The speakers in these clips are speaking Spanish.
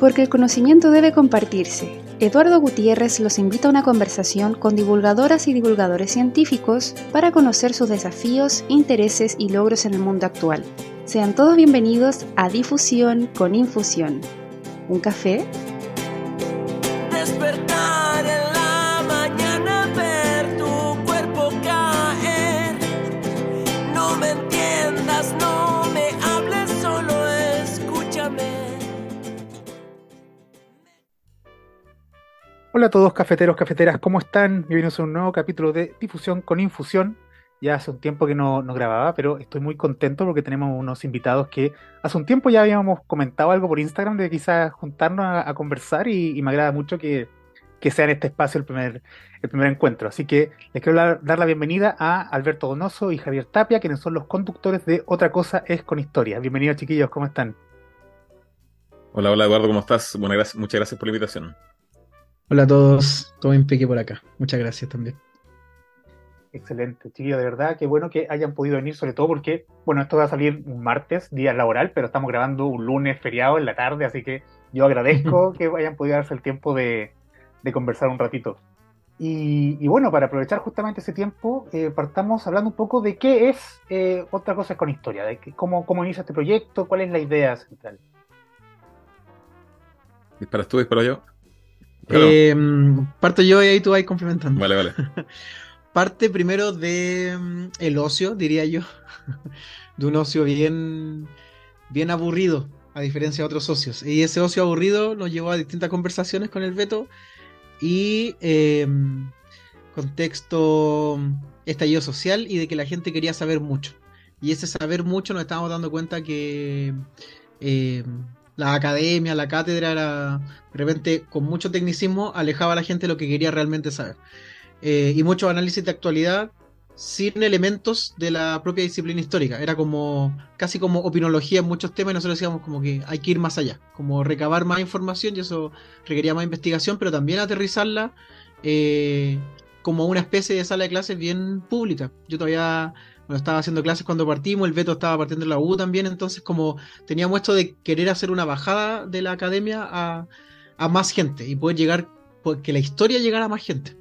Porque el conocimiento debe compartirse. Eduardo Gutiérrez los invita a una conversación con divulgadoras y divulgadores científicos para conocer sus desafíos, intereses y logros en el mundo actual. Sean todos bienvenidos a Difusión con Infusión. ¿Un café? Hola a todos cafeteros, cafeteras, ¿cómo están? Bienvenidos a un nuevo capítulo de Difusión con Infusión. Ya hace un tiempo que no, no, grababa, pero estoy muy contento porque tenemos unos invitados que hace un tiempo ya habíamos comentado algo por Instagram de quizás juntarnos a, conversar y, me agrada mucho que, que, sea en este espacio el primer, el primer encuentro. Así que les quiero dar, la bienvenida a Alberto Donoso y Javier Tapia, quienes son los conductores de Otra Cosa es con Historia. Bienvenidos chiquillos, ¿cómo están? Hola, hola Eduardo, ¿cómo estás? Bueno, gracias, muchas gracias por la invitación. Hola a todos, todo impeque por acá. Muchas gracias también. Excelente, chiquillo, de verdad, qué bueno que hayan podido venir, sobre todo porque, bueno, esto va a salir un martes, día laboral, pero estamos grabando un lunes feriado en la tarde, así que yo agradezco que hayan podido darse el tiempo de, conversar un ratito. Y, bueno, para aprovechar justamente ese tiempo, eh, partamos hablando un poco de qué es eh, otra cosa con historia, de cómo, cómo inicia este proyecto, cuál es la idea central. ¿Disparas tú, disparo yo? Eh, parto yo y ahí tú vas complementando. Vale, vale. Parte primero de mm, el ocio, diría yo. de un ocio bien, bien aburrido, a diferencia de otros socios. Y ese ocio aburrido nos llevó a distintas conversaciones con el Beto y em, contexto estallido social y de que la gente quería saber mucho. Y ese saber mucho nos estábamos dando cuenta que em, la academia, la cátedra era de repente con mucho tecnicismo alejaba a la gente de lo que quería realmente saber. Eh, y mucho análisis de actualidad sin elementos de la propia disciplina histórica. Era como casi como opinología en muchos temas y nosotros decíamos como que hay que ir más allá, como recabar más información y eso requería más investigación, pero también aterrizarla eh, como una especie de sala de clases bien pública. Yo todavía estaba haciendo clases cuando partimos, el Beto estaba partiendo la U también, entonces como teníamos esto de querer hacer una bajada de la academia a, más gente y poder llegar, pues, que la historia llegara a más gente.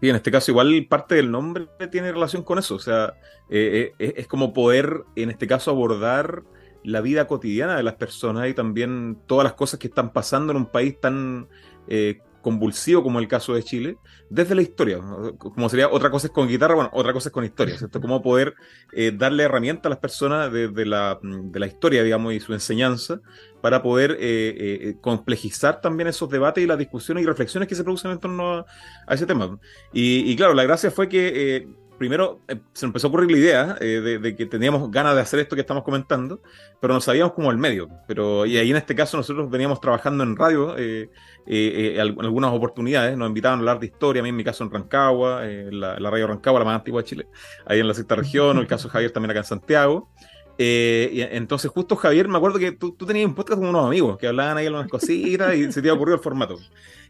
Y en este caso igual parte del nombre tiene relación con eso, o sea, eh, eh, es como poder en este caso abordar la vida cotidiana de las personas y también todas las cosas que están pasando en un país tan eh, convulsivo como el caso de Chile, desde la historia. Como sería otra cosa es con guitarra, bueno, otra cosa es con historia, ¿cierto? Cómo poder eh, darle herramienta a las personas de, la, de, la, historia, digamos, y su enseñanza, para poder eh, eh, complejizar también esos debates y las discusiones y reflexiones que se producen en torno a, ese tema. Y, claro, la gracia fue que primero eh, se nos empezó a ocurrir la idea eh, de, que teníamos ganas de hacer esto que estamos comentando, pero no sabíamos como el medio. Pero, y ahí en este caso nosotros veníamos trabajando en radio eh, en algunas oportunidades, nos invitaban a hablar de historia, a mí en mi caso en Rancagua, la, radio Rancagua, la más antigua de Chile, ahí en la sexta región, o el caso Javier también acá en Santiago. entonces justo Javier, me acuerdo que tú, tenías un podcast con unos amigos que hablaban ahí algunas cositas y se te ocurrió el formato.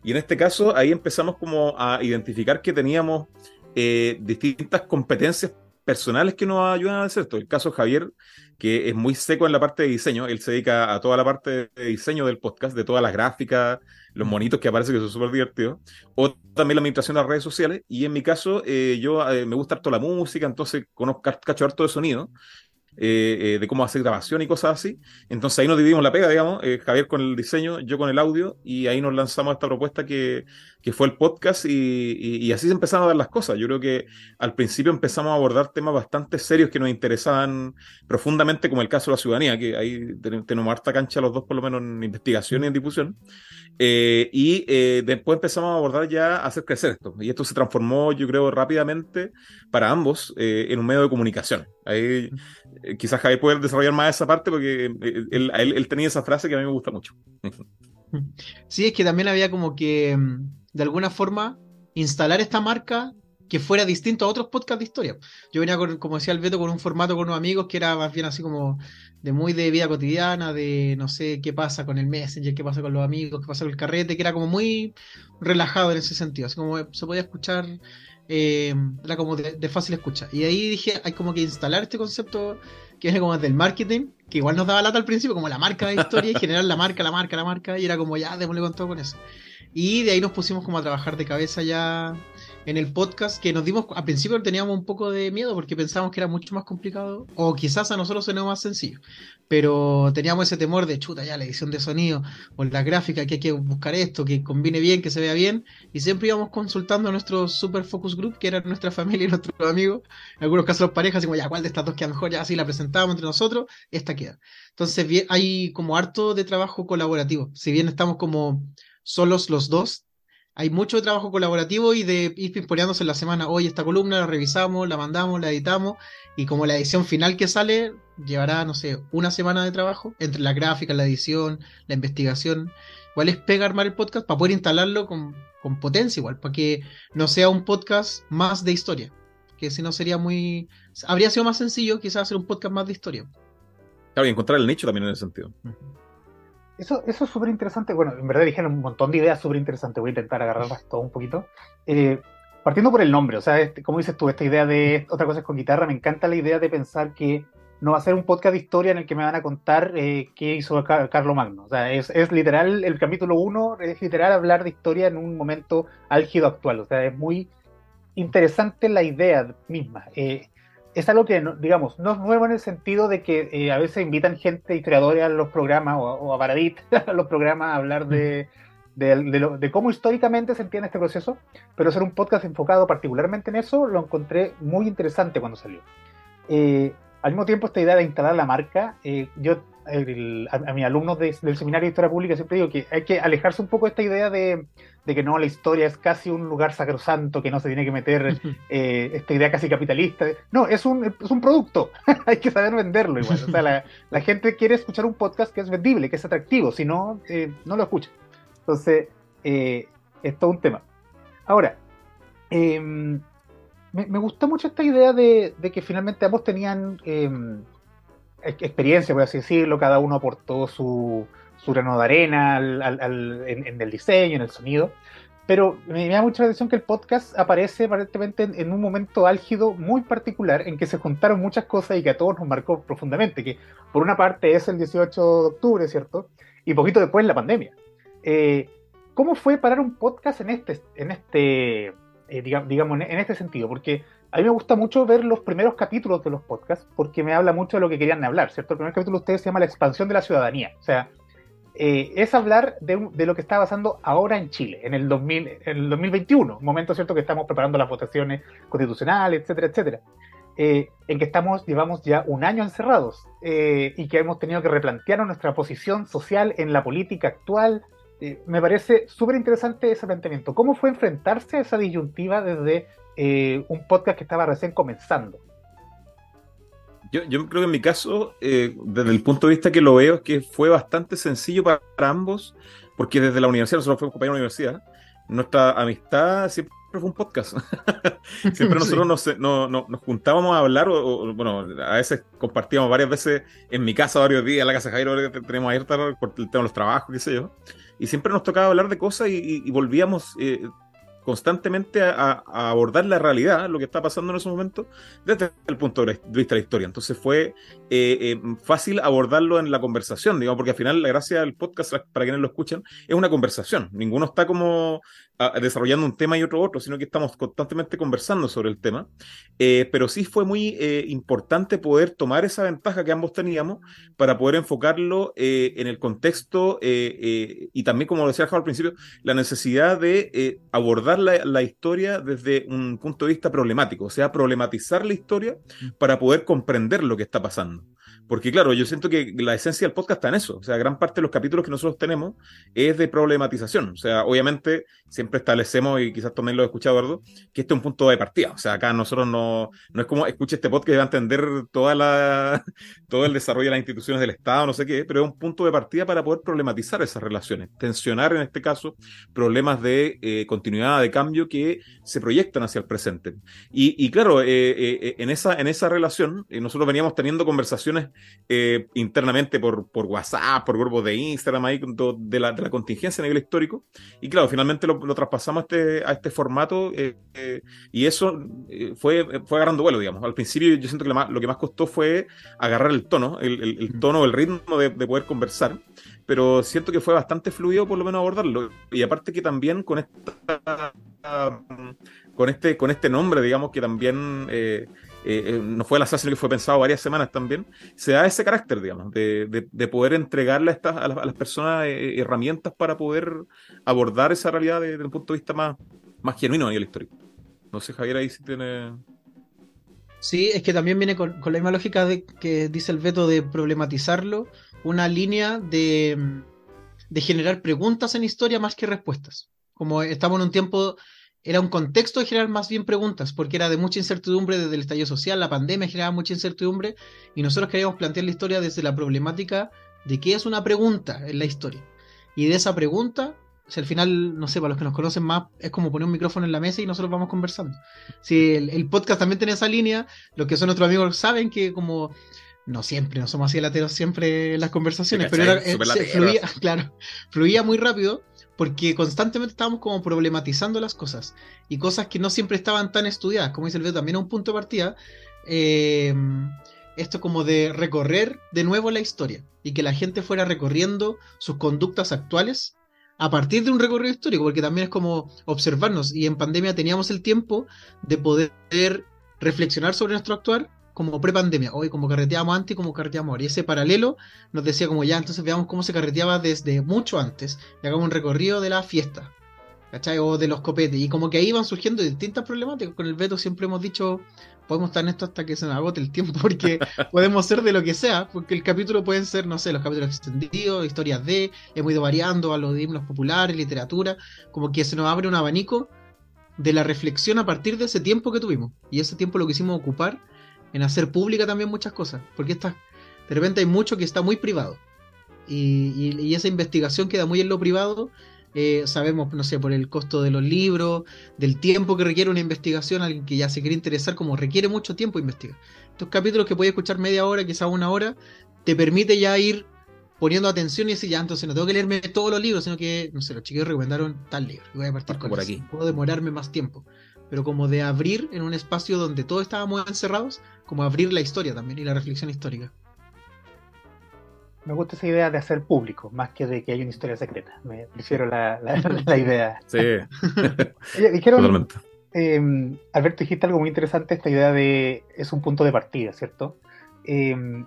Y en este caso ahí empezamos como a identificar que teníamos eh, distintas competencias personales que nos ayudan a hacer esto. El caso de Javier, que es muy seco en la parte de diseño, él se dedica a toda la parte de diseño del podcast, de todas las gráficas, los monitos que aparecen que son súper divertidos, o también la administración de las redes sociales, y en mi caso, eh, yo eh, me gusta harto la música, entonces conozco cacho harto de sonido, eh, eh, de cómo hacer grabación y cosas así. Entonces ahí nos dividimos la pega, digamos, eh, Javier con el diseño, yo con el audio, y ahí nos lanzamos esta propuesta que, que fue el podcast y, y, así se empezaron a dar las cosas. Yo creo que al principio empezamos a abordar temas bastante serios que nos interesaban profundamente, como el caso de la ciudadanía, que ahí tenemos harta cancha los dos, por lo menos en investigación y en difusión. y después empezamos a abordar ya hacer crecer esto. Y esto se transformó, yo creo, rápidamente para ambos en un medio de comunicación. Ahí eh, quizás Javier puede desarrollar más esa parte porque eh, él, tenía esa frase que a mí me gusta mucho. Sí, es que también había como que, mm, de alguna forma, instalar esta marca que fuera distinto a otros podcasts de historia. Yo venía, con, como decía el Beto, con un formato con unos amigos que era más bien así como de muy de vida cotidiana, de no sé qué pasa con el Messenger, qué pasa con los amigos, qué pasa con el carrete, que era como muy relajado en ese sentido. Así como se podía escuchar eh, era como de, fácil escucha. Y ahí dije, hay como que instalar este concepto que viene como del marketing, que igual nos daba lata al principio, como la marca de historia y generar la marca, la marca, la marca, y era como ya, démosle con todo con eso. Y de ahí nos pusimos como a trabajar de cabeza ya en el podcast, que nos dimos, al principio teníamos un poco de miedo porque pensábamos que era mucho más complicado, o quizás a nosotros se nos más sencillo, pero teníamos ese temor de chuta ya la edición de sonido, o la gráfica, que hay que buscar esto, que combine bien, que se vea bien, y siempre íbamos consultando a nuestro super focus group, que era nuestra familia y nuestros amigos, en algunos casos las parejas, como ya, ¿cuál de estas dos queda mejor? Ya así la presentábamos entre nosotros, esta queda. Entonces hay como harto de trabajo colaborativo, si bien estamos como solos los dos, hay mucho trabajo colaborativo y de ir pimponeándose en la semana. Hoy esta columna la revisamos, la mandamos, la editamos y como la edición final que sale llevará, no sé, una semana de trabajo entre la gráfica, la edición, la investigación. Igual es pega armar el podcast para poder instalarlo con, potencia, igual, para que no sea un podcast más de historia. Que si no sería muy. Habría sido más sencillo quizás hacer un podcast más de historia. Claro, y encontrar el nicho también en ese sentido. Eso, eso es súper interesante. Bueno, en verdad dijeron un montón de ideas súper interesantes. Voy a intentar agarrarlas todo un poquito. Eh, partiendo por el nombre, o sea, este, como dices tú, esta idea de otra cosa es con guitarra, me encanta la idea de pensar que no va a ser un podcast de historia en el que me van a contar eh, qué hizo Carlos Magno. O sea, es, es literal, el capítulo 1 es literal hablar de historia en un momento álgido actual. O sea, es muy interesante la idea misma. Eh, es algo que, digamos, no es nuevo en el sentido de que eh, a veces invitan gente, historiadores a los programas, o, a Baradit, a los programas a hablar de, de, cómo históricamente se entiende este proceso, pero hacer un podcast enfocado particularmente en eso lo encontré muy interesante cuando salió. Eh, al mismo tiempo, esta idea de instalar la marca, eh, yo a, mis alumnos del seminario de historia pública siempre digo que hay que alejarse un poco de esta idea de, que no, la historia es casi un lugar sacrosanto, que no se tiene que meter eh, esta idea casi capitalista. No, es un, es un producto, hay que saber venderlo igual. O sea, la, gente quiere escuchar un podcast que es vendible, que es atractivo, si no, eh, no lo escucha. Entonces, eh, es todo un tema. Ahora, em, me, me, gusta mucho esta idea de, de que finalmente ambos tenían em, experiencia, por así decirlo, cada uno aportó su, su grano de arena en, el diseño, en el sonido. Pero me, da mucha atención que el podcast aparece aparentemente en, un momento álgido muy particular en que se juntaron muchas cosas y que a todos nos marcó profundamente. Que por una parte es el 18 de octubre, ¿cierto? Y poquito después la pandemia. Eh, ¿Cómo fue parar un podcast en este, en este, eh, digamos, en este sentido? Porque a mí me gusta mucho ver los primeros capítulos de los podcasts porque me habla mucho de lo que querían hablar, ¿cierto? El primer capítulo de ustedes se llama La expansión de la ciudadanía. O sea, eh, es hablar de, lo que está pasando ahora en Chile, en el, 2000, en el 2021, un momento, ¿cierto?, que estamos preparando las votaciones constitucionales, etcétera, etcétera. Eh, en que estamos, llevamos ya un año encerrados eh, y que hemos tenido que replantear nuestra posición social en la política actual. me parece súper interesante ese planteamiento. ¿Cómo fue enfrentarse a esa disyuntiva desde eh, un podcast que estaba recién comenzando. Yo, yo creo que en mi caso, eh, desde el punto de vista que lo veo, es que fue bastante sencillo para, ambos, porque desde la universidad, nosotros fuimos compañeros de la universidad, nuestra amistad siempre fue un podcast. siempre nosotros nos, no, nos, juntábamos a hablar, o, bueno, a veces compartíamos varias veces en mi casa varios días, en la casa de Jairo, que tenemos abierta por el tema de los trabajos, qué sé yo. Y siempre nos tocaba hablar de cosas y, volvíamos eh, constantemente a, abordar la realidad, lo que está pasando en esos momentos, desde el punto de vista de la historia. Entonces fue eh, eh, fácil abordarlo en la conversación, digamos, porque al final la gracia del podcast, para quienes lo escuchan, es una conversación. Ninguno está como desarrollando un tema y otro otro, sino que estamos constantemente conversando sobre el tema. Eh, pero sí fue muy importante poder tomar esa ventaja que ambos teníamos para poder enfocarlo en el contexto y también, como decía al principio, la necesidad de abordar la, la, historia desde un punto de vista problemático, o sea, problematizar la historia mm. para poder comprender lo que está pasando. Porque claro, yo siento que la esencia del podcast está en eso. O sea, gran parte de los capítulos que nosotros tenemos es de problematización. O sea, obviamente siempre establecemos, y quizás también lo he escuchado, Eduardo, que este es un punto de partida. O sea, acá nosotros no, no es como escuche este podcast y va a entender toda la, todo el desarrollo de las instituciones del Estado, no sé qué, pero es un punto de partida para poder problematizar esas relaciones. Tensionar, en este caso, problemas de eh, continuidad, de cambio que se proyectan hacia el presente. Y, y claro, eh, eh, en, esa, en esa relación, nosotros veníamos teniendo conversaciones eh, internamente por, por WhatsApp, por grupos de Instagram, ahí, de, la, de la contingencia a nivel histórico. Y claro, finalmente lo, traspasamos a este, a este formato eh, eh, y eso fue, fue agarrando vuelo, digamos. Al principio yo siento que lo, más, lo que más costó fue agarrar el tono, el, el, mm. tono, el ritmo de, de poder conversar pero siento que fue bastante fluido por lo menos abordarlo. Y aparte que también con esta con este, con este nombre, digamos, que también eh, eh, eh, no fue la SAS, sino que fue pensado varias semanas también, se da ese carácter, digamos, de, de, poder entregarle a, estas, a, las, personas herramientas para poder abordar esa realidad desde un punto de vista más, más genuino a nivel histórico. No sé, Javier, ahí si tiene... Sí, es que también viene con, la misma lógica de que dice el veto de problematizarlo, una línea de, de generar preguntas en historia más que respuestas. Como estamos en un tiempo era un contexto de generar más bien preguntas, porque era de mucha incertidumbre desde el estallido social, la pandemia generaba mucha incertidumbre, y nosotros queríamos plantear la historia desde la problemática de qué es una pregunta en la historia. Y de esa pregunta, si al final, no sé, para los que nos conocen más, es como poner un micrófono en la mesa y nosotros vamos conversando. Si el, podcast también tiene esa línea, los que son nuestros amigos saben que como no siempre, no somos así lateros siempre en las conversaciones, pero era, eh, fluía, claro, fluía muy rápido porque constantemente estábamos como problematizando las cosas y cosas que no siempre estaban tan estudiadas, como dice el Beto, también a un punto de partida, eh, esto como de recorrer de nuevo la historia y que la gente fuera recorriendo sus conductas actuales a partir de un recorrido histórico, porque también es como observarnos y en pandemia teníamos el tiempo de poder reflexionar sobre nuestro actuar como pre-pandemia, hoy como carreteamos antes y como carreteamos ahora. Y ese paralelo nos decía como ya, entonces veamos cómo se carreteaba desde mucho antes y hagamos un recorrido de la fiesta, ¿cachai? O de los copetes. Y como que ahí van surgiendo distintas problemáticas. Con el veto siempre hemos dicho, podemos estar en esto hasta que se nos agote el tiempo, porque podemos ser de lo que sea, porque el capítulo pueden ser, no sé, los capítulos extendidos, historias de, hemos ido variando a los himnos populares, literatura, como que se nos abre un abanico de la reflexión a partir de ese tiempo que tuvimos. Y ese tiempo lo quisimos ocupar en hacer pública también muchas cosas, porque está, de repente hay mucho que está muy privado. Y, esa investigación queda muy en lo privado. Eh, sabemos, no sé, por el costo de los libros, del tiempo que requiere una investigación, alguien que ya se quiere interesar, como requiere mucho tiempo investigar. Estos capítulos que puedes escuchar media hora, quizá una hora, te permite ya ir poniendo atención y decir, ya, entonces no tengo que leerme todos los libros, sino que, no sé, los chicos recomendaron tal libro. Y voy a partir con por aquí. Puedo demorarme más tiempo pero como de abrir en un espacio donde todos estábamos encerrados, como abrir la historia también y la reflexión histórica. Me gusta esa idea de hacer público, más que de que haya una historia secreta. Me prefiero la, la, idea. Sí. Dijeron, Totalmente. Em, Alberto, dijiste algo muy interesante, esta idea de es un punto de partida, ¿cierto? Em,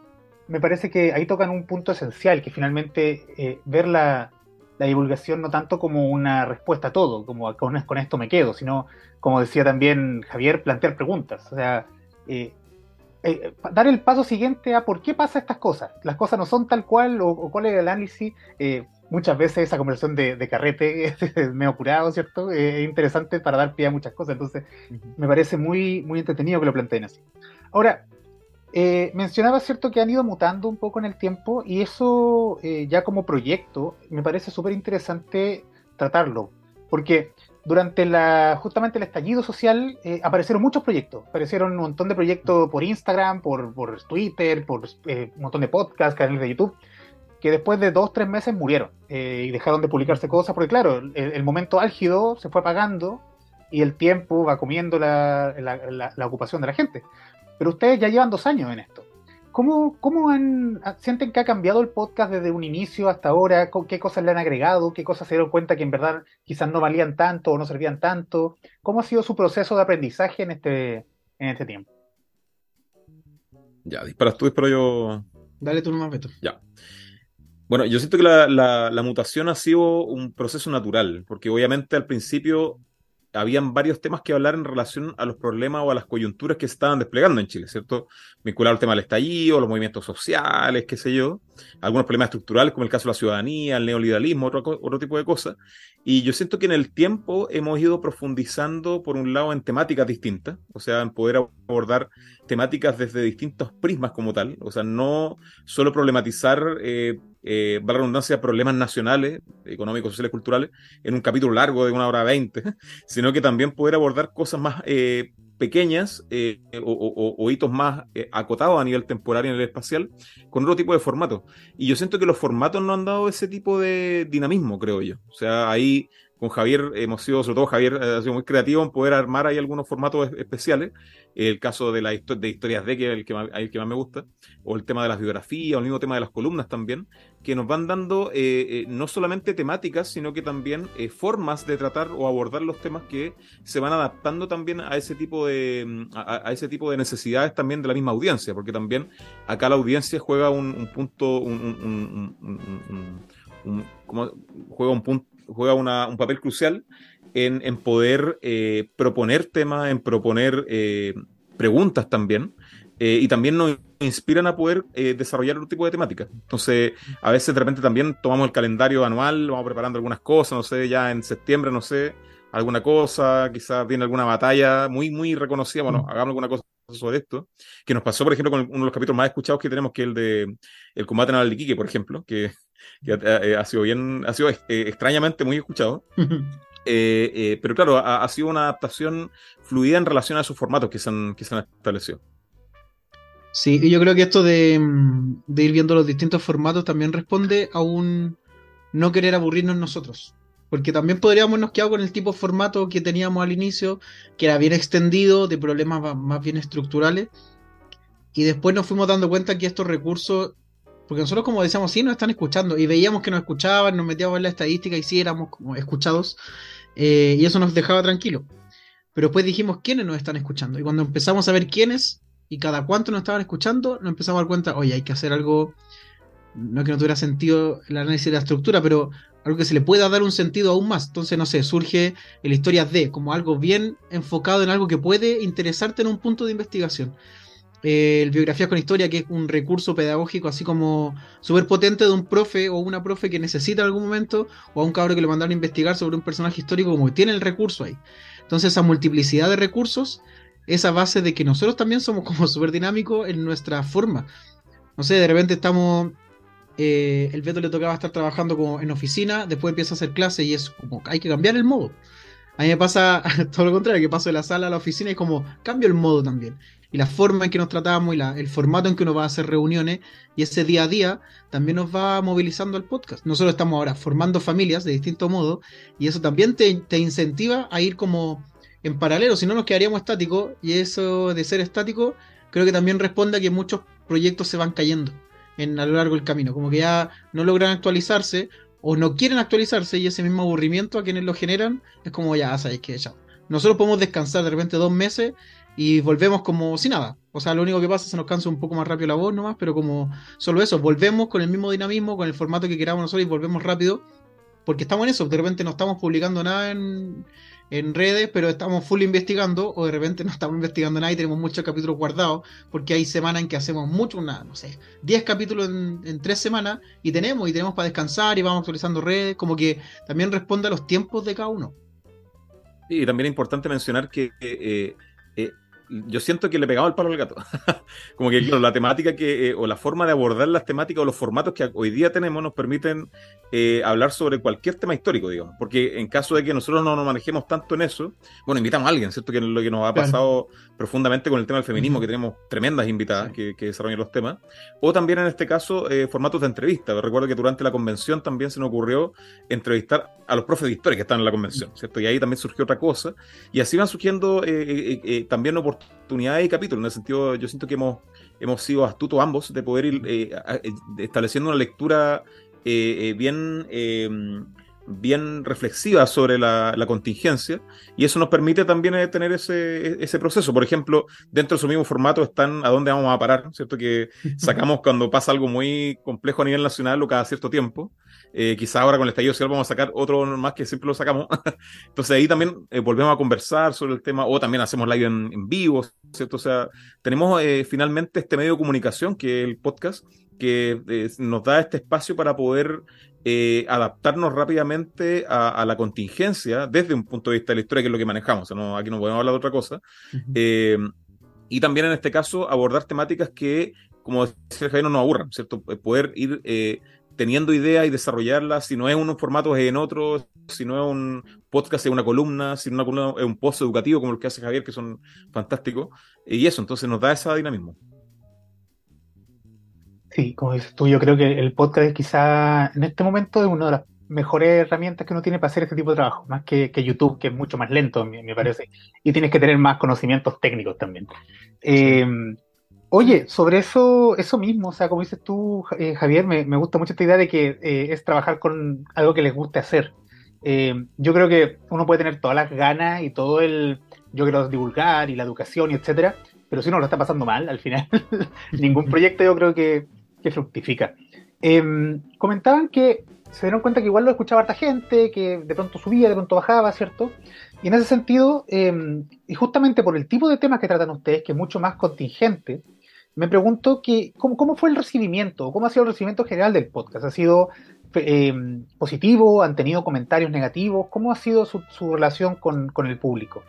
me parece que ahí tocan un punto esencial, que finalmente eh, ver la, la divulgación no tanto como una respuesta a todo, como con, con, esto me quedo, sino, como decía también Javier, plantear preguntas. O sea, eh, eh, dar el paso siguiente a por qué pasa estas cosas. Las cosas no son tal cual o, cuál es el análisis. Eh, muchas veces esa conversación de, carrete es medio curado, ¿cierto? es interesante para dar pie a muchas cosas. Entonces, me parece muy, muy entretenido que lo planteen así. Ahora, eh, mencionaba, cierto, que han ido mutando un poco en el tiempo y eso eh, ya como proyecto me parece súper interesante tratarlo, porque durante la, justamente el estallido social eh, aparecieron muchos proyectos, aparecieron un montón de proyectos por Instagram, por, por Twitter, por un montón de podcasts, canales de YouTube, que después de dos, tres meses murieron y dejaron de publicarse cosas, porque claro, el, momento álgido se fue apagando y el tiempo va comiendo la, la ocupación de la gente. Pero ustedes ya llevan dos años en esto. ¿Cómo, cómo han, sienten que ha cambiado el podcast desde un inicio hasta ahora? ¿Qué cosas le han agregado? ¿Qué cosas se dieron cuenta que en verdad quizás no valían tanto o no servían tanto? ¿Cómo ha sido su proceso de aprendizaje en este, en este tiempo? Ya, disparas tú, disparo yo. Dale tú nomás, Beto. Ya. Bueno, yo siento que la, la, mutación ha sido un proceso natural, porque obviamente al principio habían varios temas que hablar en relación a los problemas o a las coyunturas que se estaban desplegando en Chile, ¿cierto? Vinculado al tema del estallido, los movimientos sociales, qué sé yo, algunos problemas estructurales como el caso de la ciudadanía, el neoliberalismo, otro, otro tipo de cosas. Y yo siento que en el tiempo hemos ido profundizando, por un lado, en temáticas distintas, o sea, en poder abordar temáticas desde distintos prismas como tal, o sea, no solo problematizar eh, eh, la redundancia, problemas nacionales, económicos, sociales, culturales, en un capítulo largo de una hora veinte, sino que también poder abordar cosas más, eh, pequeñas eh, o, hitos más eh, acotados a nivel temporal y a nivel espacial con otro tipo de formato. Y yo siento que los formatos no han dado ese tipo de dinamismo, creo yo. O sea, ahí con Javier hemos sido, sobre todo Javier ha sido muy creativo en poder armar ahí algunos formatos especiales. El caso de, la de historias de que el que, más, el que más me gusta, o el tema de las biografías, o el mismo tema de las columnas también, que nos van dando eh, eh, no solamente temáticas, sino que también eh, formas de tratar o abordar los temas que se van adaptando también a ese tipo de mm, a, ese tipo de necesidades también de la misma audiencia, porque también acá la audiencia juega un, punto, un, juega un punto juega un papel crucial en, poder eh, proponer temas, en proponer eh, preguntas también, eh, y también nos inspiran a poder desarrollar otro tipo de temáticas. Entonces, a veces de repente también tomamos el calendario anual, vamos preparando algunas cosas, no sé, ya en septiembre, no sé, alguna cosa, quizás viene alguna batalla muy, muy reconocida, bueno, mm. hagamos alguna cosa sobre esto, que nos pasó, por ejemplo, con uno de los capítulos más escuchados que tenemos, que es el de el combate naval de Iquique, por ejemplo, que que ha, ha, sido bien, ha sido eh, extrañamente muy escuchado. Eh, eh, pero claro, ha, sido una adaptación fluida en relación a esos formatos que se han, que se han establecido. Sí, y yo creo que esto de, de, ir viendo los distintos formatos también responde a un no querer aburrirnos nosotros. Porque también podríamos nos quedar con el tipo de formato que teníamos al inicio, que era bien extendido, de problemas más bien estructurales. Y después nos fuimos dando cuenta que estos recursos porque nosotros, como decíamos, sí nos están escuchando y veíamos que nos escuchaban, nos metíamos en la estadística y sí éramos como escuchados eh, y eso nos dejaba tranquilo. Pero después dijimos quiénes nos están escuchando y cuando empezamos a ver quiénes y cada cuánto nos estaban escuchando, nos empezamos a dar cuenta, oye, hay que hacer algo, no que no tuviera sentido el análisis de la estructura, pero algo que se le pueda dar un sentido aún más. Entonces, no sé, surge la historia de como algo bien enfocado en algo que puede interesarte en un punto de investigación el Biografías con Historia, que es un recurso pedagógico así como súper potente de un profe o una profe que necesita en algún momento, o a un cabro que lo mandaron a investigar sobre un personaje histórico, como que tiene el recurso ahí. Entonces, esa multiplicidad de recursos, esa base de que nosotros también somos como súper dinámicos en nuestra forma. No sé, de repente estamos. Eh, el Beto le tocaba estar trabajando como en oficina, después empieza a hacer clase y es como hay que cambiar el modo. A mí me pasa todo lo contrario, que paso de la sala a la oficina y como cambio el modo también y la forma en que nos tratamos y el formato en que uno va a hacer reuniones y ese día a día también nos va movilizando al podcast. Nosotros estamos ahora formando familias de distinto modo y eso también te, incentiva a ir como en paralelo, si no nos quedaríamos estáticos y eso de ser estático creo que también responde a que muchos proyectos se van cayendo en, a lo largo del camino, como que ya no logran actualizarse o no quieren actualizarse y ese mismo aburrimiento a quienes lo generan es como ya, sabéis que ya. Nosotros podemos descansar de repente dos meses y volvemos como si nada. O sea, lo único que pasa es que se nos cansa un poco más rápido la voz nomás, pero como solo eso, volvemos con el mismo dinamismo, con el formato que queramos nosotros y volvemos rápido, porque estamos en eso, de repente no estamos publicando nada en, redes, pero estamos full investigando, o de repente no estamos investigando nada y tenemos muchos capítulos guardados, porque hay semanas en que hacemos mucho, una, no sé, 10 capítulos en, en, 3 semanas, y tenemos, y tenemos para descansar, y vamos actualizando redes, como que también responde a los tiempos de cada uno. Y también es importante mencionar que... Eh, eh, yo siento que le pegaba el palo al gato. Como que la temática que, eh, o la forma de abordar las temáticas o los formatos que hoy día tenemos nos permiten eh, hablar sobre cualquier tema histórico, digamos. Porque en caso de que nosotros no nos manejemos tanto en eso, bueno, invitamos a alguien, ¿cierto? Que es lo que nos ha pasado profundamente con el tema del feminismo, que tenemos tremendas invitadas que, desarrollan los temas. O también en este caso, eh, formatos de entrevista. Recuerdo que durante la convención también se nos ocurrió entrevistar a los profes de historia que están en la convención, ¿cierto? Y ahí también surgió otra cosa. Y así van surgiendo también oportunidades oportunidades y capítulos. En el sentido, yo siento que hemos, hemos sido astutos ambos de poder ir eh, eh, estableciendo una lectura eh, bien bien reflexiva sobre la, contingencia y eso nos permite también eh, tener ese, ese, proceso. Por ejemplo, dentro de su mismo formato están a dónde vamos a parar, ¿cierto? Que sacamos cuando pasa algo muy complejo a nivel nacional o cada cierto tiempo. Eh, quizá ahora con el estallido social vamos a sacar otro más que siempre lo sacamos. Entonces ahí también eh, volvemos a conversar sobre el tema o también hacemos live en, en vivo, ¿cierto? O sea, tenemos finalmente este medio de comunicación que es el podcast que nos da este espacio para poder eh, adaptarnos rápidamente a, la contingencia desde un punto de vista de la historia, que es lo que manejamos. no, aquí no podemos hablar de otra cosa. Eh, y también en este caso abordar temáticas que, como decía Javier, no nos aburran, ¿cierto? Eh, poder ir teniendo ideas y desarrollarlas, si no es un formato es en otro, si no es un podcast es una columna, si no es una columna es un post educativo como el que hace Javier, que son fantásticos, y eso, entonces nos da ese dinamismo. Sí, como dices tú, yo creo que el podcast es quizá en este momento es una de las mejores herramientas que uno tiene para hacer este tipo de trabajo, más que, YouTube, que es mucho más lento, me, parece, y tienes que tener más conocimientos técnicos también. Eh, oye, sobre eso, eso mismo, o sea, como dices tú, eh, Javier, me, gusta mucho esta idea de que eh, es trabajar con algo que les guste hacer. yo creo que uno puede tener todas las ganas y todo el, yo quiero divulgar y la educación y etcétera, pero si uno lo está pasando mal, al final, ningún proyecto yo creo que, que fructifica. Em, comentaban que se dieron cuenta que igual lo escuchaba harta gente, que de pronto subía, de pronto bajaba, ¿cierto? Y en ese sentido, em, y justamente por el tipo de temas que tratan ustedes, que es mucho más contingente, me pregunto que, ¿cómo, fue el recibimiento? ¿Cómo ha sido el recibimiento general del podcast? ¿Ha sido em, positivo? ¿Han tenido comentarios negativos? ¿Cómo ha sido su, relación con, con, el público?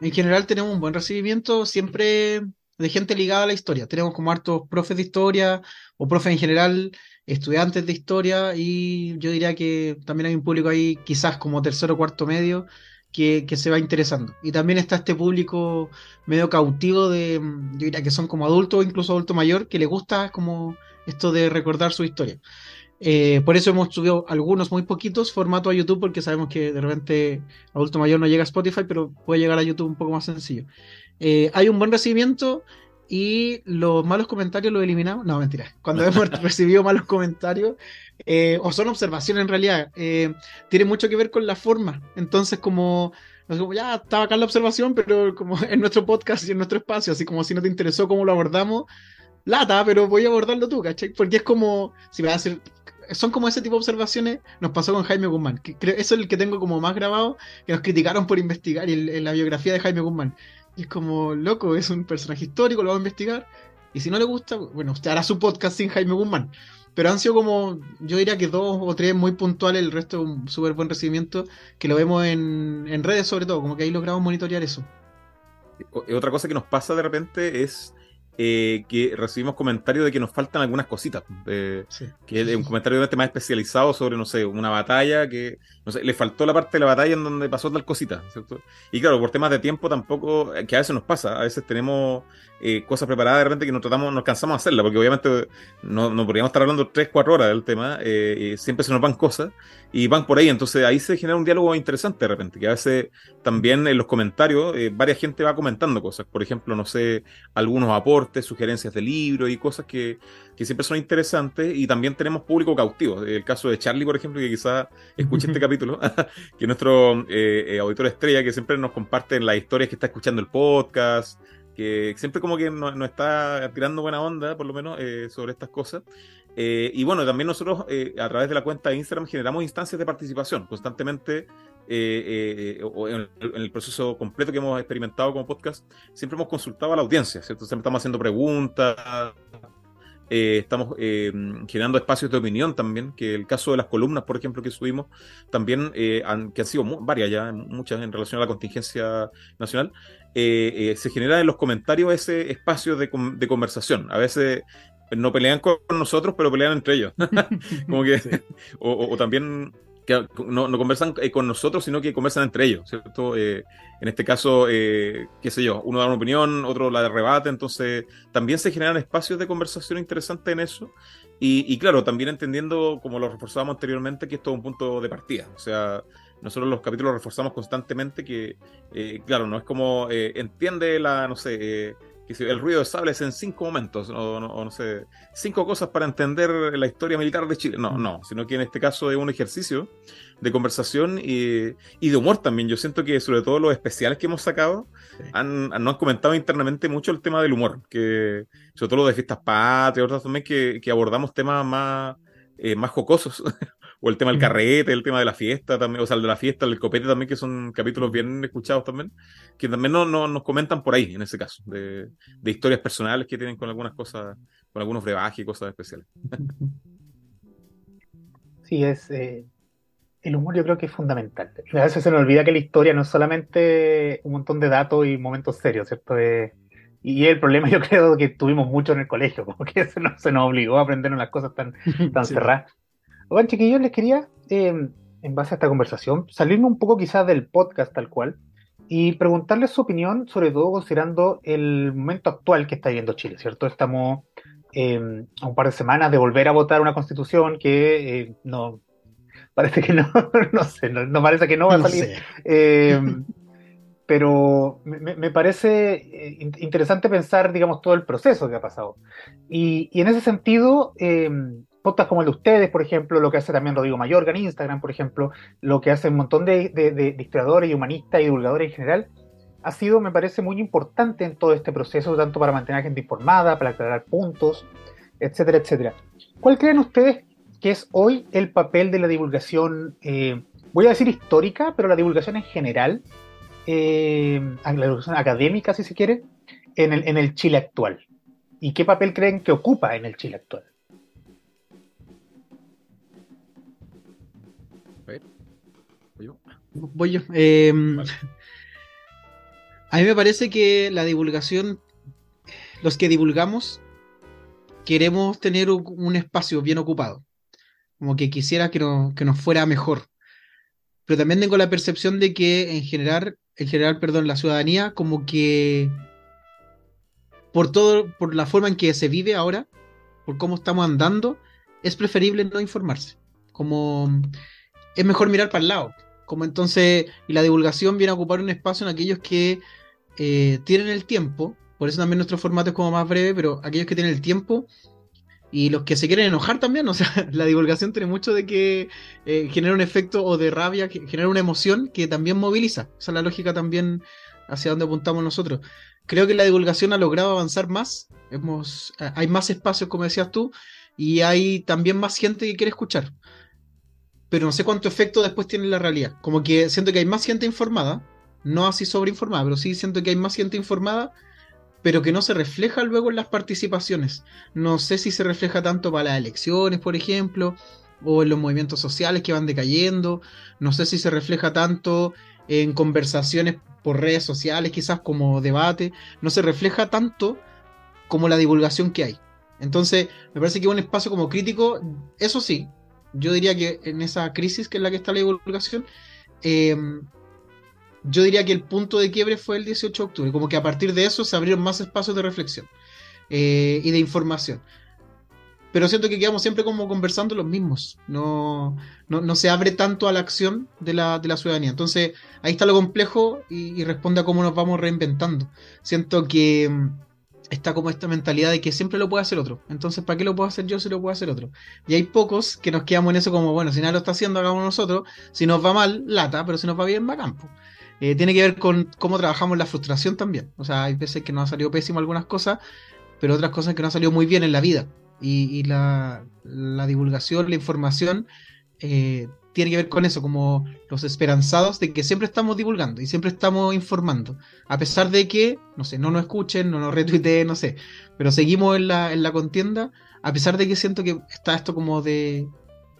En general tenemos un buen recibimiento, siempre de gente ligada a la historia. Tenemos como hartos profes de historia o profes en general, estudiantes de historia y yo diría que también hay un público ahí quizás como tercero o cuarto medio que, se va interesando. Y también está este público medio cautivo de, yo diría que son como adultos, incluso adulto mayor, que le gusta como esto de recordar su historia. Eh, por eso hemos subido algunos, muy poquitos, formato a YouTube, porque sabemos que de repente adulto mayor no llega a Spotify, pero puede llegar a YouTube un poco más sencillo. Eh, hay un buen recibimiento y los malos comentarios los eliminamos. No, mentira. Cuando hemos recibido malos comentarios, eh, o son observaciones en realidad, eh, tiene mucho que ver con la forma. Entonces, como, como ya estaba acá la observación, pero como en nuestro podcast y en nuestro espacio, así como si no te interesó cómo lo abordamos, lata, pero voy a abordarlo tú, ¿cachai? Porque es como, si me a hacer son como ese tipo de observaciones. Nos pasó con Jaime Guzmán. Que creo, eso es el que tengo como más grabado. Que nos criticaron por investigar y en la biografía de Jaime Guzmán. Y es como, loco, es un personaje histórico, lo va a investigar. Y si no le gusta, bueno, usted hará su podcast sin Jaime Guzmán. Pero han sido como, yo diría que dos o tres muy puntuales, el resto un súper buen recibimiento, que lo vemos en, en redes sobre todo, como que ahí logramos monitorear eso. Otra cosa que nos pasa de repente es eh, que recibimos comentarios de que nos faltan algunas cositas. que es un comentario de más especializado sobre, no sé, una batalla que, no sé, le faltó la parte de la batalla en donde pasó tal cosita, Y claro, por temas de tiempo tampoco, que a veces nos pasa, a veces tenemos eh, cosas preparadas de repente que no tratamos, nos cansamos de hacerla, porque obviamente no, no podríamos estar hablando 3, 4 horas del tema, eh, siempre se nos van cosas y van por ahí, entonces ahí se genera un diálogo interesante de repente, que a veces también en los comentarios eh, varias gente va comentando cosas, por ejemplo, no sé, algunos aportes, sugerencias de libros y cosas que, que siempre son interesantes y también tenemos público cautivo, el caso de Charlie, por ejemplo, que quizás escuche este capítulo, que es nuestro auditor estrella, que siempre nos comparte las historias que está escuchando el podcast, que siempre como que nos, está tirando buena onda, por lo menos, eh, sobre estas cosas. Eh, y bueno, también nosotros eh, a través de la cuenta de Instagram generamos instancias de participación constantemente. en, el proceso completo que hemos experimentado como podcast, siempre hemos consultado a la audiencia, ¿cierto? Siempre estamos haciendo preguntas, estamos generando espacios de opinión también, que el caso de las columnas, por ejemplo, que subimos, también han, que han sido varias ya, muchas en relación a la contingencia nacional, eh, eh, se genera en los comentarios ese espacio de, conversación. A veces no pelean con nosotros, pero pelean entre ellos. Como que, o, también que no, conversan eh, con nosotros, sino que conversan entre ellos, ¿cierto? en este caso, qué sé yo, uno da una opinión, otro la rebate, entonces también se generan espacios de conversación interesantes en eso. Y, y claro, también entendiendo, como lo reforzábamos anteriormente, que esto es un punto de partida. O sea, nosotros los capítulos reforzamos constantemente que, eh, claro, no es como eh, entiende la, no sé, eh, el ruido de sables en cinco momentos, o, no, sé, cinco cosas para entender la historia militar de Chile. No, no, sino que en este caso es un ejercicio de conversación y, de humor también. Yo siento que sobre todo los especiales que hemos sacado han, nos han comentado internamente mucho el tema del humor, que sobre todo los de fiestas patrias, otros también que, que abordamos temas más, más jocosos o el tema del carrete, el tema de la fiesta también, o sea, el de la fiesta, el copete también, que son capítulos bien escuchados también, que también no, nos comentan por ahí, en ese caso, de, historias personales que tienen con algunas cosas, con algunos brebajes y cosas especiales. Sí, es. Eh, el humor yo creo que es fundamental. A veces se nos olvida que la historia no es solamente un montón de datos y momentos serios, ¿cierto? Es, Y el problema yo creo que tuvimos mucho en el colegio, como que se nos, se nos obligó a aprender las cosas tan, tan Sí. cerradas. Oigan, chiquillos, les quería, eh, en base a esta conversación, salirme un poco quizás del podcast tal cual y preguntarles su opinión, sobre todo considerando el momento actual que está viviendo Chile, ¿cierto? Estamos eh, a un par de semanas de volver a votar una constitución que eh, no, parece que no, no sé, no, no parece que no va a No salir. sé. Eh, pero me, me- parece eh, in- interesante pensar, digamos, todo el proceso que ha pasado. Y, y en ese sentido, eh, podcasts como el de ustedes, por ejemplo, lo que hace también Rodrigo Mayorga en Instagram, por ejemplo, lo que hace un montón de, de, historiadores y humanistas y divulgadores en general, ha sido, me parece, muy importante en todo este proceso, tanto para mantener a gente informada, para aclarar puntos, etcétera, etcétera. ¿Cuál creen ustedes que es hoy el papel de la divulgación, eh, voy a decir histórica, pero la divulgación en general, eh, la divulgación académica, si se quiere, en el, en el Chile actual? ¿Y qué papel creen que ocupa en el Chile actual? Voy yo. Eh, a mí me parece que la divulgación, los que divulgamos, queremos tener un, un espacio bien ocupado. Como que quisiera que, no- que nos fuera mejor. Pero también tengo la percepción de que en general, en general, perdón, la ciudadanía, como que por todo, por la forma en que se vive ahora, por cómo estamos andando, es preferible no informarse. Como es mejor mirar para el lado. Como entonces, y la divulgación viene a ocupar un espacio en aquellos que eh, tienen el tiempo, por eso también nuestro formato es como más breve, pero aquellos que tienen el tiempo y los que se quieren enojar también, o sea, la divulgación tiene mucho de que eh, genera un efecto o de rabia, que genera una emoción que también moviliza. Esa es la lógica también hacia donde apuntamos nosotros. Creo que la divulgación ha logrado avanzar más, hemos, hay más espacios, como decías tú, y hay también más gente que quiere escuchar pero no sé cuánto efecto después tiene en la realidad. Como que siento que hay más gente informada, no así sobreinformada, pero sí siento que hay más gente informada, pero que no se refleja luego en las participaciones. No sé si se refleja tanto para las elecciones, por ejemplo, o en los movimientos sociales que van decayendo. No sé si se refleja tanto en conversaciones por redes sociales, quizás como debate. No se refleja tanto como la divulgación que hay. Entonces, me parece que un espacio como crítico, eso sí, yo diría que en esa crisis que es la que está la divulgación, eh, yo diría que el punto de quiebre fue el 18 de octubre, como que a partir de eso se abrieron más espacios de reflexión eh, y de información. Pero siento que quedamos siempre como conversando los mismos, no, no, no se abre tanto a la acción de la, de la ciudadanía. Entonces ahí está lo complejo y, y responde a cómo nos vamos reinventando. Siento que está como esta mentalidad de que siempre lo puede hacer otro. Entonces, ¿para qué lo puedo hacer yo si lo puede hacer otro? Y hay pocos que nos quedamos en eso como, bueno, si nadie lo está haciendo, hagamos nosotros. Si nos va mal, lata, pero si nos va bien, va campo. Eh, tiene que ver con cómo trabajamos la frustración también. O sea, hay veces que nos ha salido pésimo algunas cosas, pero otras cosas que nos ha salido muy bien en la vida. Y, la divulgación, la información, eh, tiene que ver con eso, como los esperanzados de que siempre estamos divulgando y siempre estamos informando. A pesar de que, no sé, no nos escuchen, no nos retuiteen, no sé, pero seguimos en la, en la contienda, a pesar de que siento que está esto como de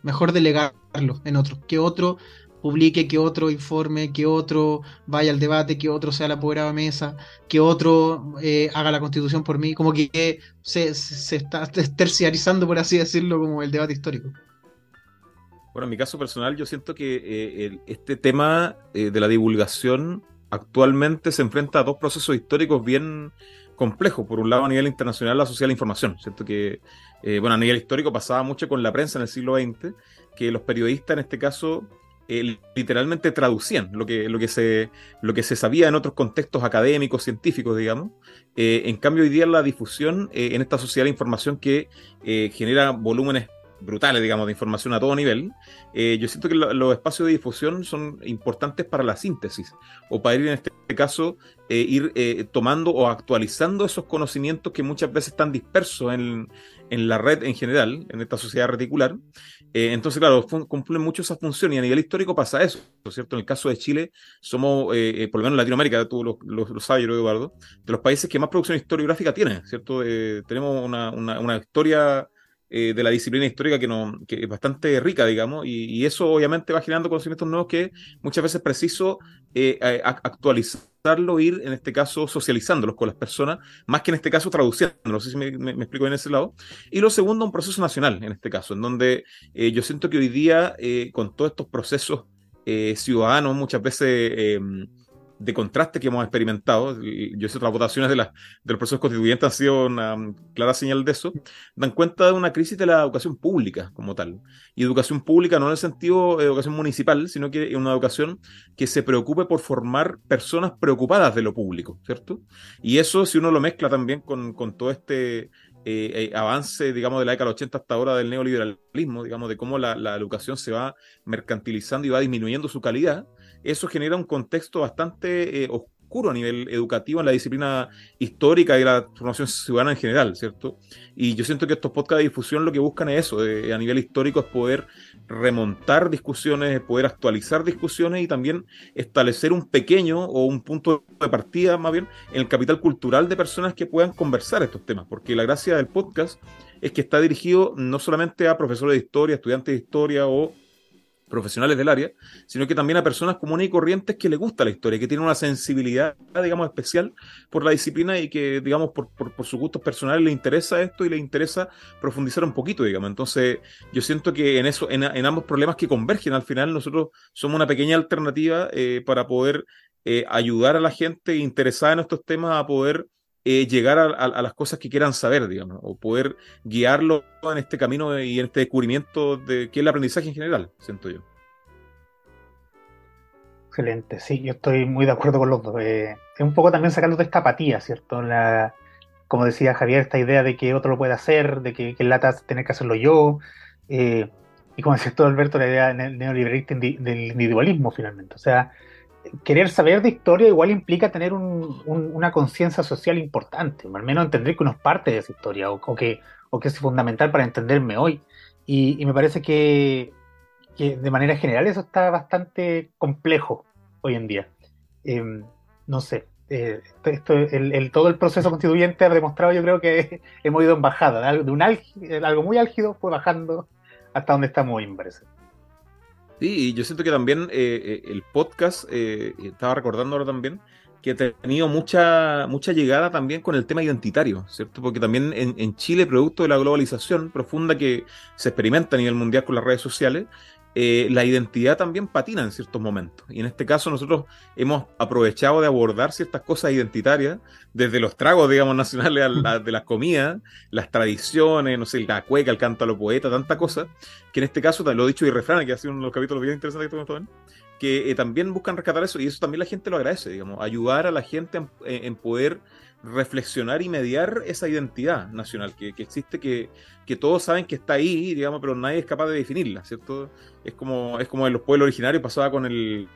mejor delegarlo en otro, que otro publique, que otro informe, que otro vaya al debate, que otro sea el apoderado de mesa, que otro eh, haga la constitución por mí, como que se, se, se está terciarizando, por así decirlo, como el debate histórico. Bueno, en mi caso personal, yo siento que eh, el- este tema eh, de la divulgación actualmente se enfrenta a dos procesos históricos bien complejos. Por un lado, a nivel internacional, la sociedad de la información. Siento que, eh, bueno, a nivel histórico pasaba mucho con la prensa en el siglo XX, que los periodistas en este caso literalmente traducían lo que, lo, que se, lo que se sabía en otros contextos académicos, científicos, digamos. En cambio, hoy día la difusión en esta sociedad de la información que genera volúmenes brutales, digamos, de información a todo nivel, eh, yo siento que lo- los espacios de difusión son importantes para la síntesis, o para ir, en este caso, eh, ir eh, tomando o actualizando esos conocimientos que muchas veces están dispersos en, en la red en general, en esta sociedad reticular. Eh, entonces, claro, cumplen mucho esa función y a nivel histórico pasa eso, ¿no es ¿cierto? En el caso de Chile, somos, eh, eh, por lo menos en Latinoamérica, tú lo, lo- lo sabes, yo Eduardo, de los países que más producción historiográfica tienen, ¿cierto? Tenemos una, una- una historia eh, de la disciplina histórica que, no, que es bastante rica, digamos, y, eso obviamente va generando conocimientos nuevos que muchas veces es preciso eh, actualizarlo, ir en este caso socializándolos con las personas, más que en este caso traduciendo, no sé si me, explico en ese lado. Y lo segundo, un proceso nacional, en este caso, en donde yo siento que hoy día, con todos estos procesos ciudadanos, muchas veces de contraste que hemos experimentado, yo sé las votaciones de, la, de los procesos constituyentes han sido una clara señal de eso, dan cuenta de una crisis de la educación pública como tal. Y educación pública no en el sentido de educación municipal, sino que una educación que se preocupe por formar personas preocupadas de lo público, ¿cierto? Y eso, si uno lo mezcla también con, con todo este eh, eh, avance, digamos, de la década del 80 hasta ahora del neoliberalismo, digamos, de cómo la, educación se va mercantilizando y va disminuyendo su calidad, eso genera un contexto bastante eh, oscuro a nivel educativo en la disciplina histórica y la formación ciudadana en general, ¿cierto? Y yo siento que estos podcasts de difusión lo que buscan es eso, a nivel histórico es poder remontar discusiones, poder actualizar discusiones y también establecer un pequeño o un punto de partida, más bien, en el capital cultural de personas que puedan conversar estos temas, porque la gracia del podcast es que está dirigido no solamente a profesores de historia, estudiantes de historia o profesionales del área, sino que también a personas comunes y corrientes que les gusta la historia, que tienen una sensibilidad, digamos, especial por la disciplina y que, digamos, por, por, sus gustos personales les interesa esto y les interesa profundizar un poquito, digamos. Entonces, yo siento que en eso, en, ambos problemas que convergen al final, nosotros somos una pequeña alternativa eh, para poder eh, ayudar a la gente interesada en estos temas a poder eh, llegar a, las cosas que quieran saber, digamos, o poder guiarlo en este camino y en este descubrimiento de qué es el aprendizaje en general, siento yo. Excelente, sí, yo estoy muy de acuerdo con los dos. Eh, es un poco también sacarlo de esta apatía, ¿cierto? La, como decía Javier, esta idea de que otro lo puede hacer, de que, que lata tener que hacerlo yo, eh, y como decía todo Alberto, la idea neoliberalista del individualismo finalmente. O sea, querer saber de historia igual implica tener una conciencia social importante, al menos entender que uno es parte de esa historia o, que, o que es fundamental para entenderme hoy. Y, me parece que, de manera general eso está bastante complejo hoy en día. Em, no sé, eh, todo el proceso constituyente ha demostrado, yo creo que hemos ido en bajada, de, un algo muy álgido fue bajando hasta donde estamos hoy, me parece. Sí, y yo siento que también eh, eh, el podcast, eh, estaba recordando ahora también, que ha tenido mucha, mucha llegada también con el tema identitario, ¿cierto? Porque también en, Chile, producto de la globalización profunda que se experimenta a nivel mundial con las redes sociales, eh, la identidad también patina en ciertos momentos. Y en este caso nosotros hemos aprovechado de abordar ciertas cosas identitarias, desde los tragos, digamos, nacionales de las comidas, las tradiciones, no sé, la cueca, el canto a los poetas, tanta cosa, que en este caso, lo he dicho y refrán, que ha sido uno de los capítulos bien interesantes que tuvimos que eh, también buscan rescatar eso, y eso también la gente lo agradece, digamos, ayudar a la gente en poder reflexionar y mediar esa identidad nacional que, existe, que, que, todos saben que está ahí, digamos, pero nadie es capaz de definirla, ¿cierto? Es como, es como en los pueblos originarios pasaba con el,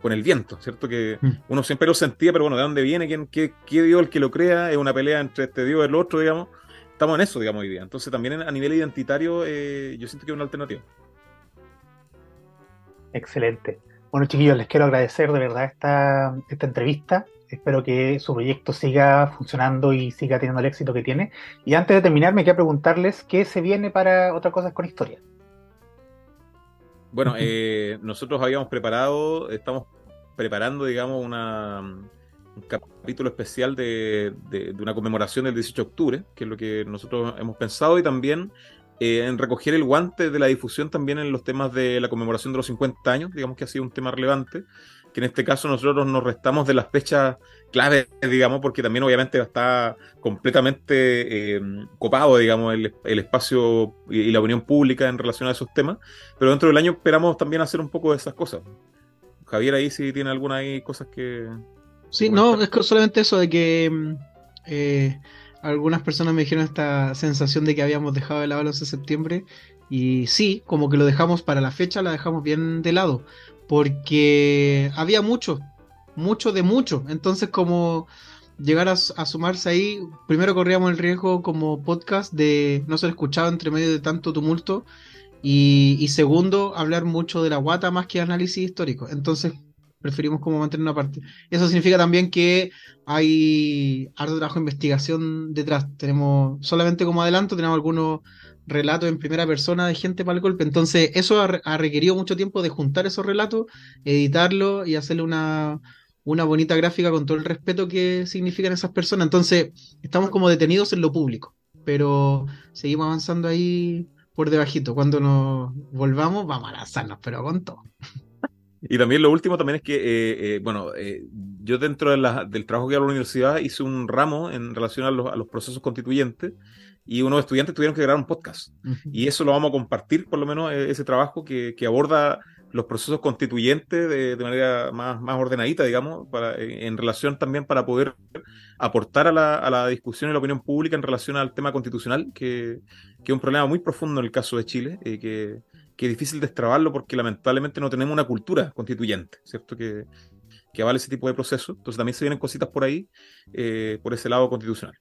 con el viento, ¿cierto? Que mm. uno siempre lo sentía, pero bueno, ¿de dónde viene? ¿Quién, qué, qué Dios el que lo crea? Es una pelea entre este Dios y el otro, digamos. Estamos en eso, digamos, hoy día. Entonces también a nivel identitario eh, yo siento que es una alternativa. Excelente. Bueno, chiquillos, les quiero agradecer de verdad esta, esta entrevista espero que su proyecto siga funcionando y siga teniendo el éxito que tiene. Y antes de terminar, me quiero preguntarles qué se viene para otras cosas con historia. Bueno, eh, nosotros habíamos preparado, estamos preparando, digamos, una, un capítulo especial de, de, una conmemoración del 18 de octubre, que es lo que nosotros hemos pensado, y también eh, en recoger el guante de la difusión también en los temas de la conmemoración de los 50 años, digamos que ha sido un tema relevante que en este caso nosotros nos restamos de las fechas claves, digamos, porque también obviamente está completamente eh, copado, digamos, el, espacio y, la opinión pública en relación a esos temas, pero dentro del año esperamos también hacer un poco de esas cosas. Javier ahí sí tiene algunas ahí cosas que... Sí, no, es solamente eso de que mm, eh, algunas personas me dijeron esta sensación de que habíamos dejado de lado el 11 de septiembre y sí, como que lo dejamos para la fecha, la dejamos bien de lado, porque había mucho, mucho de mucho. Entonces, como llegar a, sumarse ahí, primero corríamos el riesgo como podcast de no ser escuchado entre medio de tanto tumulto. Y, segundo, hablar mucho de la guata más que análisis histórico. Entonces, preferimos como mantener una parte. Eso significa también que hay harto trabajo de investigación detrás. Tenemos, solamente como adelanto, tenemos algunos relatos en primera persona de gente para el golpe. Entonces, eso ha, requerido mucho tiempo de juntar esos relatos, editarlo y hacerle una, una bonita gráfica con todo el respeto que significan esas personas. Entonces, estamos como detenidos en lo público, pero seguimos avanzando ahí por debajito. Cuando nos volvamos, vamos a lanzarnos, pero con todo. Y también lo último también es que, eh, eh, bueno, eh, yo dentro del trabajo que hago en la universidad hice un ramo en relación a los, a los procesos constituyentes y unos estudiantes tuvieron que grabar un podcast. Y eso lo vamos a compartir, por lo menos, e, ese trabajo que, que aborda los procesos constituyentes de, de, manera más, más ordenadita, digamos, para, en relación también para poder aportar a la, a la, discusión y la opinión pública en relación al tema constitucional, que, que es un problema muy profundo en el caso de Chile, y que, que, es difícil destrabarlo porque lamentablemente no tenemos una cultura constituyente, ¿cierto? Que, que avale ese tipo de procesos. Entonces también se vienen cositas por ahí, eh, por ese lado constitucional.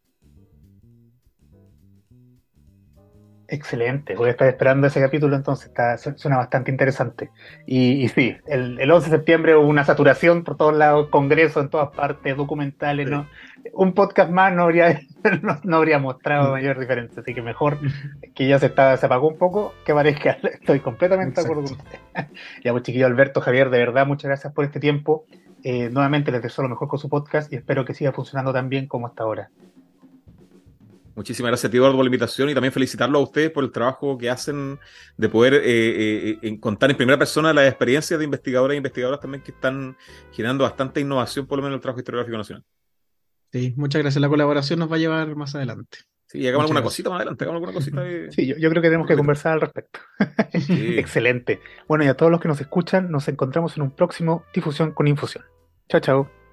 Excelente, voy a estar esperando ese capítulo entonces, está, suena bastante interesante. Y, sí, el, el, 11 de septiembre hubo una saturación por todos lados, congresos en todas partes, documentales, ¿no? Un podcast más no habría, no, habría mostrado mm. mayor diferencia, así que mejor que ya se, está, se apagó un poco, que parezca, estoy completamente de acuerdo con usted. ya pues chiquillo Alberto, Javier, de verdad, muchas gracias por este tiempo. Eh, nuevamente les deseo lo mejor con su podcast y espero que siga funcionando tan bien como hasta ahora. Muchísimas gracias a ti, Eduardo, por la invitación y también felicitarlo a ustedes por el trabajo que hacen de poder eh, eh, eh, contar en primera persona las experiencias de investigadores e investigadoras también que están generando bastante innovación, por lo menos en el trabajo historiográfico nacional. Sí, muchas gracias. La colaboración nos va a llevar más adelante. Sí, hagamos alguna cosita más adelante, hagamos alguna cosita. Sí, yo, creo que tenemos que conversar al respecto. Excelente. Bueno, y a todos los que nos escuchan, nos encontramos en un próximo Difusión con Infusión. Chao, chao.